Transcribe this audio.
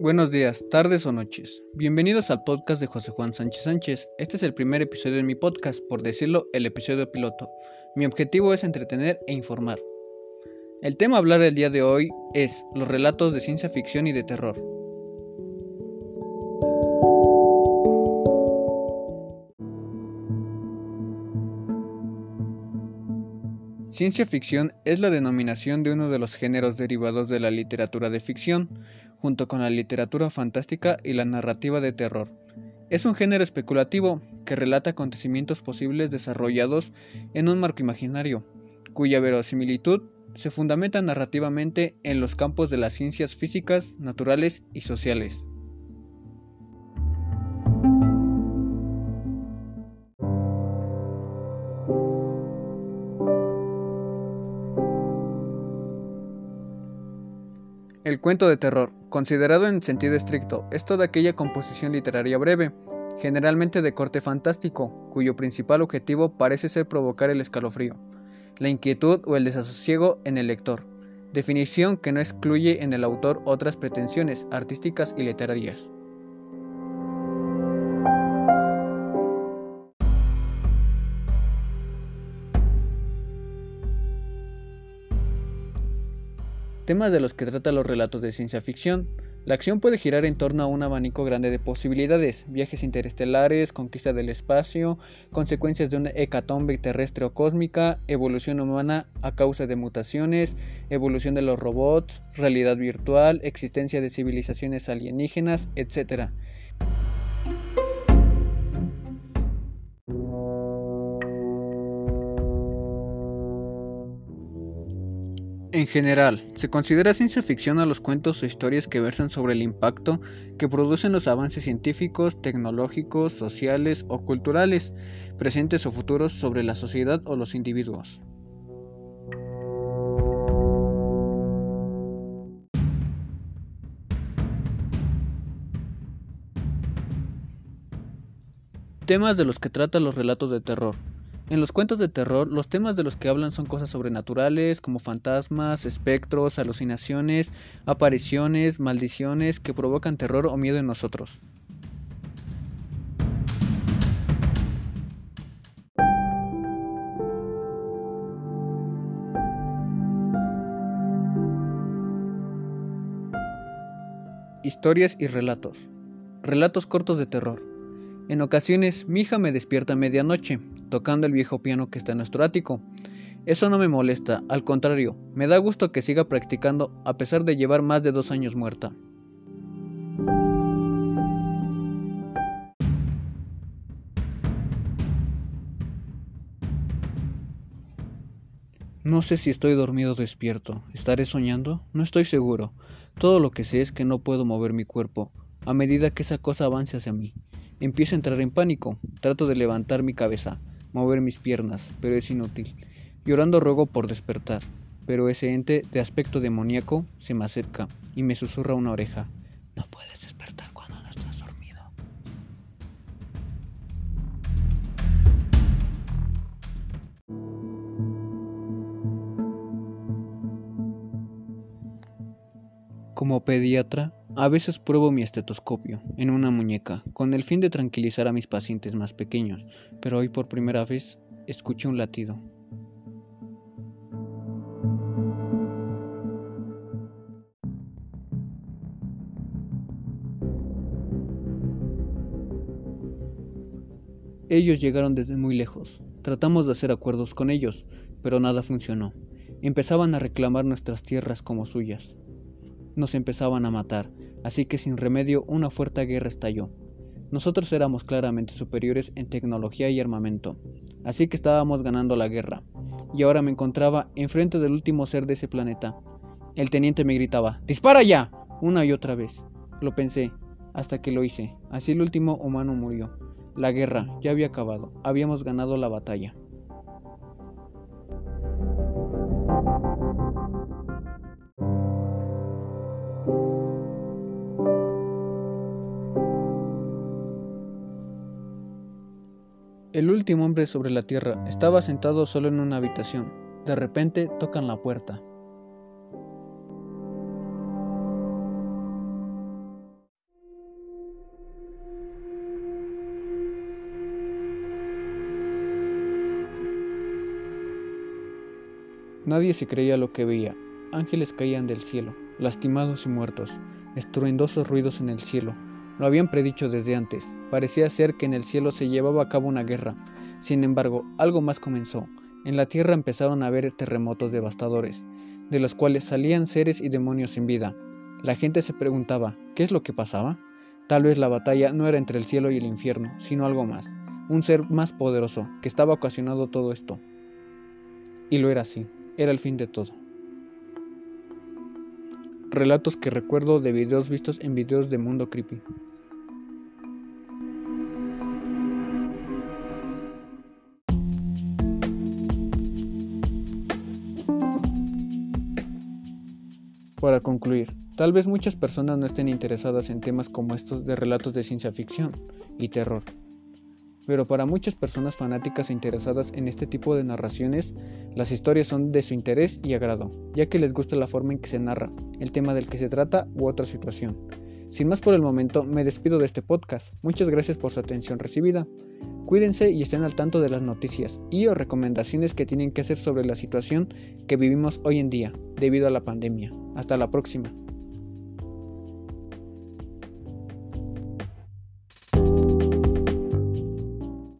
Buenos días, tardes o noches. Bienvenidos al podcast de José Juan Sánchez Sánchez. Este es el primer episodio de mi podcast, por decirlo, el episodio piloto. Mi objetivo es entretener e informar. El tema a hablar el día de hoy es los relatos de ciencia ficción y de terror. Ciencia ficción es la denominación de uno de los géneros derivados de la literatura de ficción, junto con la literatura fantástica y la narrativa de terror. Es un género especulativo que relata acontecimientos posibles desarrollados en un marco imaginario, cuya verosimilitud se fundamenta narrativamente en los campos de las ciencias físicas, naturales y sociales. El cuento de terror, considerado en sentido estricto, es toda aquella composición literaria breve, generalmente de corte fantástico, cuyo principal objetivo parece ser provocar el escalofrío, la inquietud o el desasosiego en el lector, definición que no excluye en el autor otras pretensiones artísticas y literarias. Temas de los que trata los relatos de ciencia ficción. La acción puede girar en torno a un abanico grande de posibilidades, viajes interestelares, conquista del espacio, consecuencias de una hecatombe terrestre o cósmica, evolución humana a causa de mutaciones, evolución de los robots, realidad virtual, existencia de civilizaciones alienígenas, etc. En general, se considera ciencia ficción a los cuentos o historias que versan sobre el impacto que producen los avances científicos, tecnológicos, sociales o culturales, presentes o futuros sobre la sociedad o los individuos. Temas de los que tratan los relatos de terror. En los cuentos de terror, los temas de los que hablan son cosas sobrenaturales, como fantasmas, espectros, alucinaciones, apariciones, maldiciones, que provocan terror o miedo en nosotros. Historias y relatos. Relatos cortos de terror. En ocasiones, mi hija me despierta a medianoche, tocando el viejo piano que está en nuestro ático. Eso no me molesta, al contrario, me da gusto que siga practicando a pesar de llevar más de dos años muerta. No sé si estoy dormido o despierto. ¿Estaré soñando? No estoy seguro. Todo lo que sé es que no puedo mover mi cuerpo a medida que esa cosa avance hacia mí. Empiezo a entrar en pánico. Trato de levantar mi cabeza, mover mis piernas, pero es inútil. Llorando ruego por despertar, pero ese ente de aspecto demoníaco se me acerca y me susurra una oreja. No puedes despertar cuando no estás dormido. Como pediatra, a veces pruebo mi estetoscopio en una muñeca con el fin de tranquilizar a mis pacientes más pequeños, pero hoy por primera vez escuché un latido. Ellos llegaron desde muy lejos. Tratamos de hacer acuerdos con ellos, pero nada funcionó. Empezaban a reclamar nuestras tierras como suyas nos empezaban a matar, así que sin remedio una fuerte guerra estalló. Nosotros éramos claramente superiores en tecnología y armamento, así que estábamos ganando la guerra, y ahora me encontraba enfrente del último ser de ese planeta. El teniente me gritaba, ¡Dispara ya! una y otra vez. Lo pensé, hasta que lo hice. Así el último humano murió. La guerra ya había acabado, habíamos ganado la batalla. El último hombre sobre la tierra estaba sentado solo en una habitación. De repente tocan la puerta. Nadie se creía lo que veía. Ángeles caían del cielo, lastimados y muertos, estruendosos ruidos en el cielo, lo habían predicho desde antes. Parecía ser que en el cielo se llevaba a cabo una guerra. Sin embargo, algo más comenzó. En la tierra empezaron a haber terremotos devastadores, de los cuales salían seres y demonios sin vida. La gente se preguntaba, ¿qué es lo que pasaba? Tal vez la batalla no era entre el cielo y el infierno, sino algo más, un ser más poderoso que estaba ocasionando todo esto. Y lo era así, era el fin de todo. Relatos que recuerdo de videos vistos en videos de Mundo Creepy. Para concluir, tal vez muchas personas no estén interesadas en temas como estos de relatos de ciencia ficción y terror, pero para muchas personas fanáticas e interesadas en este tipo de narraciones, las historias son de su interés y agrado, ya que les gusta la forma en que se narra, el tema del que se trata u otra situación. Sin más por el momento, me despido de este podcast. Muchas gracias por su atención recibida. Cuídense y estén al tanto de las noticias y o recomendaciones que tienen que hacer sobre la situación que vivimos hoy en día debido a la pandemia. Hasta la próxima.